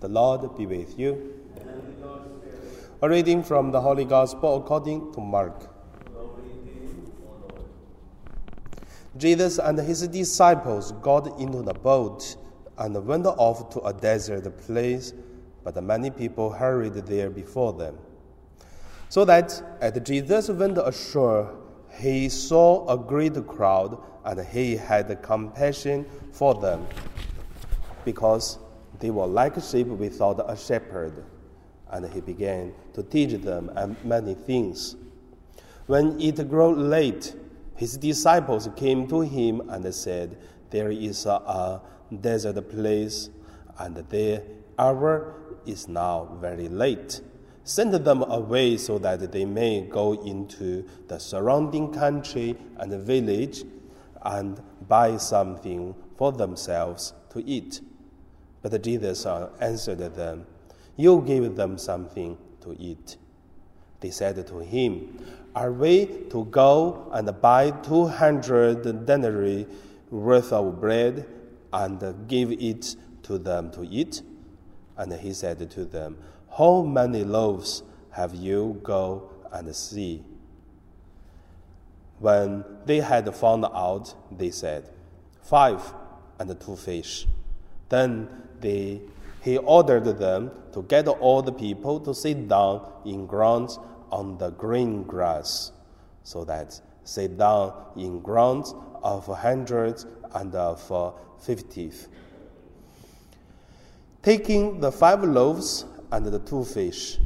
The Lord be with you. A reading from the Holy Gospel according to Mark. Jesus and his disciples got into the boat and went off to a desert place, but many people hurried there before them. So that as Jesus went ashore, he saw a great crowd and he had compassion for them because they were like sheep without a shepherd. And he began to teach them many things. When it grew late, his disciples came to him and said, There is a, desert place, and the hour is now very late. Send them away so that they may go into the surrounding country and village and buy something for themselves to eat. But Jesus uh, answered them, You give them something to eat. They said to him, Are we to go and buy two hundred denarii worth of bread and give it to them to eat? And he said to them, How many loaves have you? Go and see. When they had found out, they said, Five and two fish. Then they, he ordered them to get all the people to sit down in grounds on the green grass, so that sit down in grounds of hundreds and of fifties. Taking the five loaves and the two fish,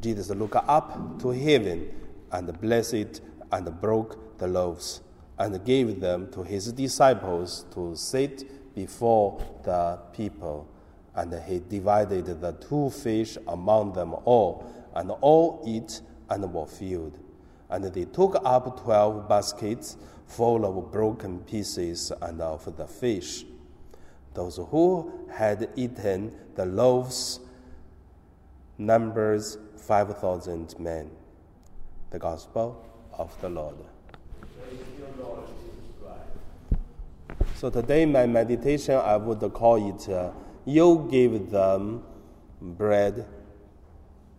Jesus looked up to heaven and blessed and broke the loaves and gave them to his disciples to sit before the people. And he divided the two fish among them all, and all ate and were filled. And they took up twelve baskets full of broken pieces and of the fish. Those who had eaten the loaves numbers 5,000 men. The Gospel of the Lord. So today, my meditation, I would call it uh, You give them bread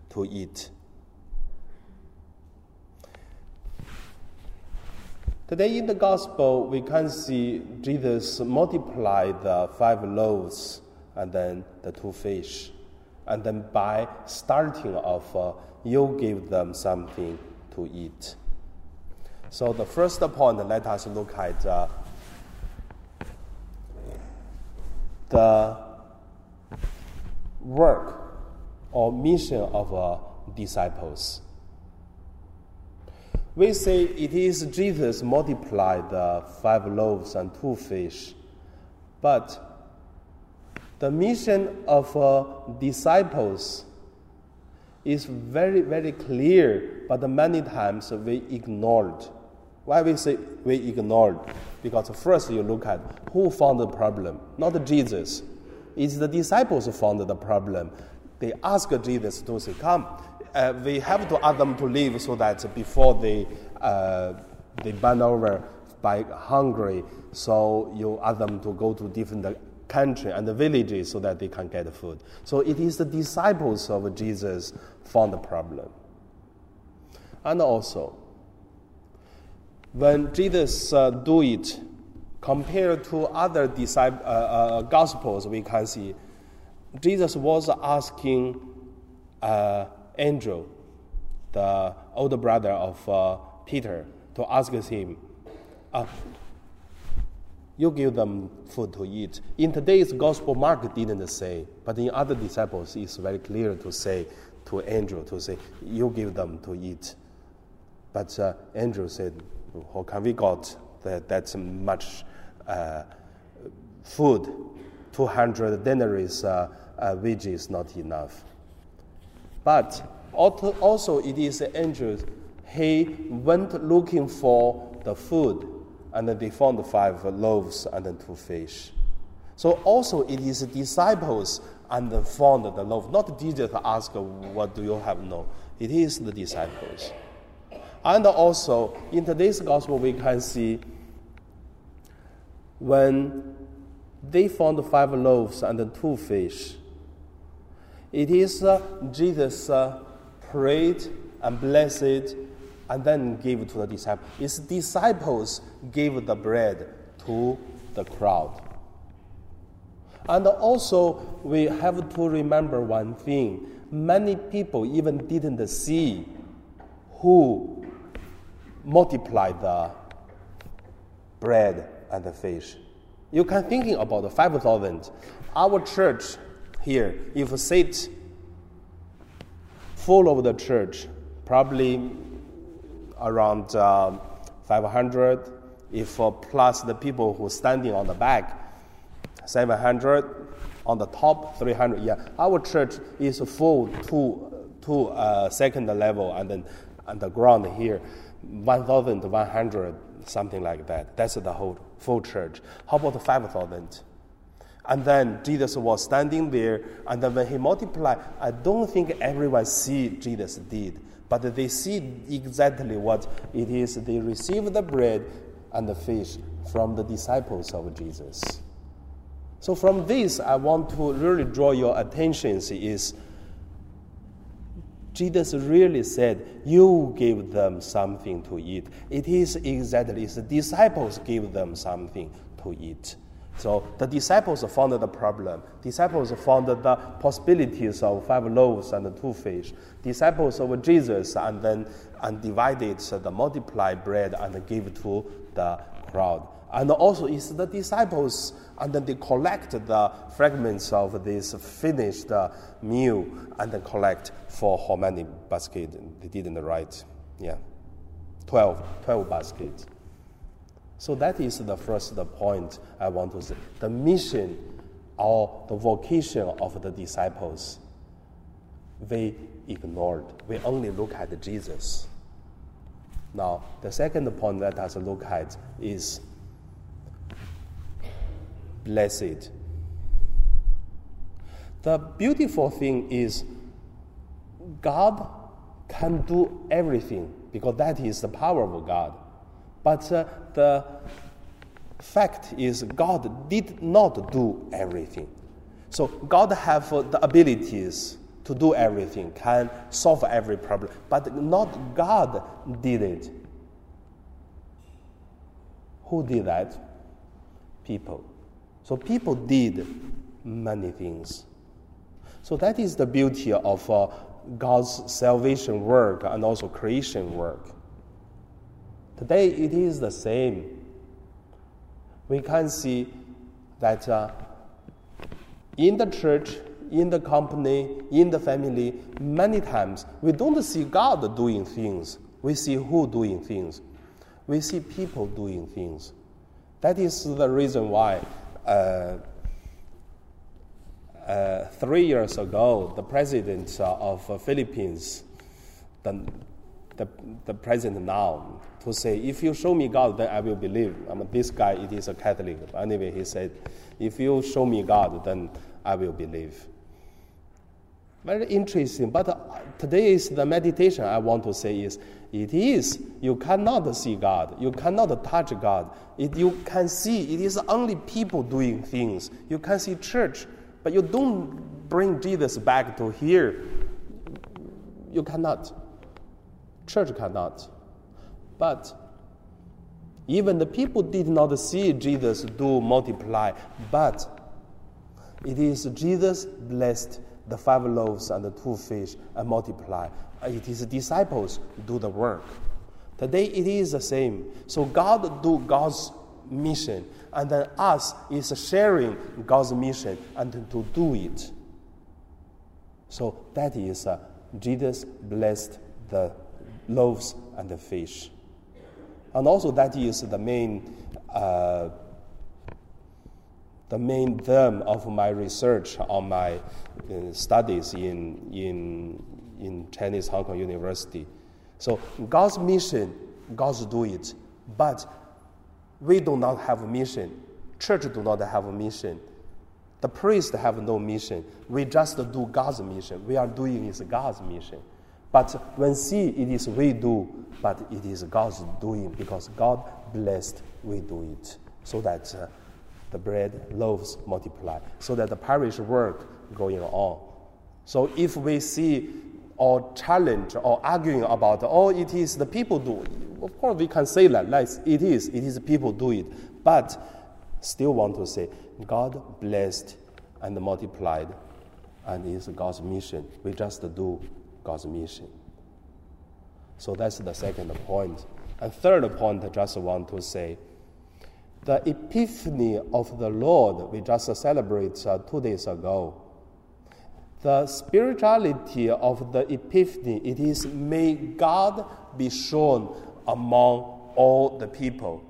to eat. Today in the Gospel, we can see Jesus multiply the five loaves and then the two fish. And then by starting off, uh, you give them something to eat. So the first point, let us look at uh, the work or mission of uh, disciples. We say it is Jesus multiplied the five loaves and two fish, but the mission of uh, disciples is very, very clear, but many times we ignored. Why we say we ignored? Because first you look at who found the problem, not Jesus. It's the disciples who found the problem. They asked Jesus to say, "Come, uh, we have to ask them to leave so that before they uh, they burn over by hungry, so you ask them to go to different country and the villages so that they can get food. So it is the disciples of Jesus found the problem. And also, when Jesus uh, do it, compared to other disciple, uh, uh, gospels, we can see Jesus was asking uh, Andrew, the older brother of uh, Peter, to ask him, uh, you give them food to eat. In today's gospel, Mark didn't say, but in other disciples, it's very clear to say to Andrew to say, you give them to eat. But uh, Andrew said, how can we got that, much uh, food? 200 denaries uh, uh, which is not enough. But also it is angels. he went looking for the food and then they found five loaves and then two fish. So also it is disciples and found the loaf. Not Jesus ask, what do you have? No, it is the disciples. And also in today's gospel we can see when they found five loaves and two fish, It is uh, Jesus uh, prayed and blessed and then gave to the disciples. His disciples gave the bread to the crowd. And also, we have to remember one thing many people even didn't see who multiplied the bread and the fish. You can thinking about the 5,000. Our church here, if sit full of the church, probably around uh, 500, if uh, plus the people who standing on the back, 700, on the top 300. Yeah, our church is full to to uh, second level and then underground here, 1,100 something like that. That's the whole full church. How about 5,000? And then Jesus was standing there, and then when he multiplied, I don't think everyone see Jesus did, but they see exactly what it is. They receive the bread and the fish from the disciples of Jesus. So from this, I want to really draw your attention is Jesus really said, You gave them something to eat. It is exactly the disciples gave them something to eat. So the disciples found the problem. Disciples found the possibilities of five loaves and two fish. Disciples of Jesus and then and divided the multiplied bread and gave to the crowd. And also it's the disciples and then they collect the fragments of this finished uh, meal and then collect for how many baskets they didn't write yeah 12 12 baskets so that is the first point i want to say the mission or the vocation of the disciples they ignored we only look at jesus now the second point that us look at is blessed. The beautiful thing is God can do everything because that is the power of God. But uh, the fact is God did not do everything. So God have uh, the abilities to do everything, can solve every problem, but not God did it. Who did that? People. So people did many things. So that is the beauty of uh, God's salvation work and also creation work. Today it is the same. We can see that uh, in the church, in the company, in the family, many times we don't see God doing things. We see who doing things. We see people doing things. That is the reason why uh, uh, three years ago, the president of uh, Philippines, the, the, the president now, to say, if you show me God, then I will believe. I mean, this guy, it is a Catholic. Anyway, he said, if you show me God, then I will believe. Very interesting. But uh, today is the meditation I want to say is it is you cannot see God, you cannot touch God. It, you can see it is only people doing things. You can see church, but you don't bring Jesus back to here. You cannot. Church cannot. But even the people did not see Jesus do multiply, but it is Jesus blessed the five loaves and the two fish and multiply. It is disciples do the work. Today it is the same. So God do God's mission, and then us is sharing God's mission and to do it. So that is uh, Jesus blessed the loaves and the fish. And also that is the main uh, the main theme of my research on my uh, studies in, in, in Chinese Hong Kong University. So God's mission, God's do it, but we do not have a mission. Church do not have a mission. The priests have no mission. We just do God's mission. We are doing is God's mission. But when see it is we do, but it is God's doing because God blessed we do it. So that uh, the bread loaves multiply, so that the parish work going on. So if we see or challenge or arguing about, oh, it is the people do, of course we can say that, like it is, it is people do it. But still want to say, God blessed and multiplied, and it's God's mission. We just do God's mission. So that's the second point. And third point, I just want to say, the epiphany of the Lord we just celebrated uh, two days ago. The spirituality of the epiphany, it is may God be shown among all the people.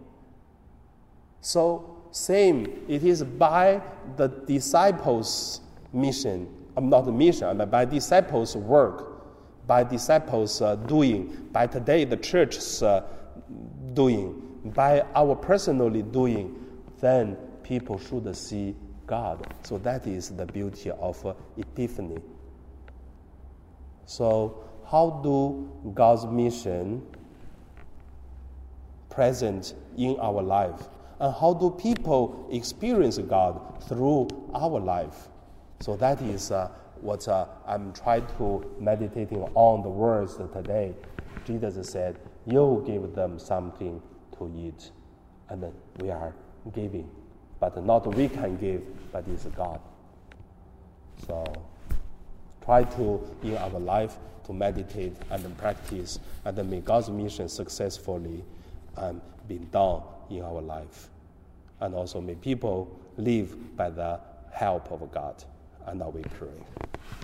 So, same, it is by the disciples' mission, I'm not mission, but by disciples' work, by disciples' uh, doing, by today the church's uh, doing, by our personally doing, then people should see God. So that is the beauty of uh, Epiphany. So, how do God's mission present in our life? And how do people experience God through our life? So that is uh, what uh, I'm trying to meditating on the words today. Jesus said, "You give them something to eat, and we are giving, but not we can give, but it's God." So try to in our life to meditate and practice, and may God's mission successfully um, be done in our life, and also may people live by the help of God. And now we pray.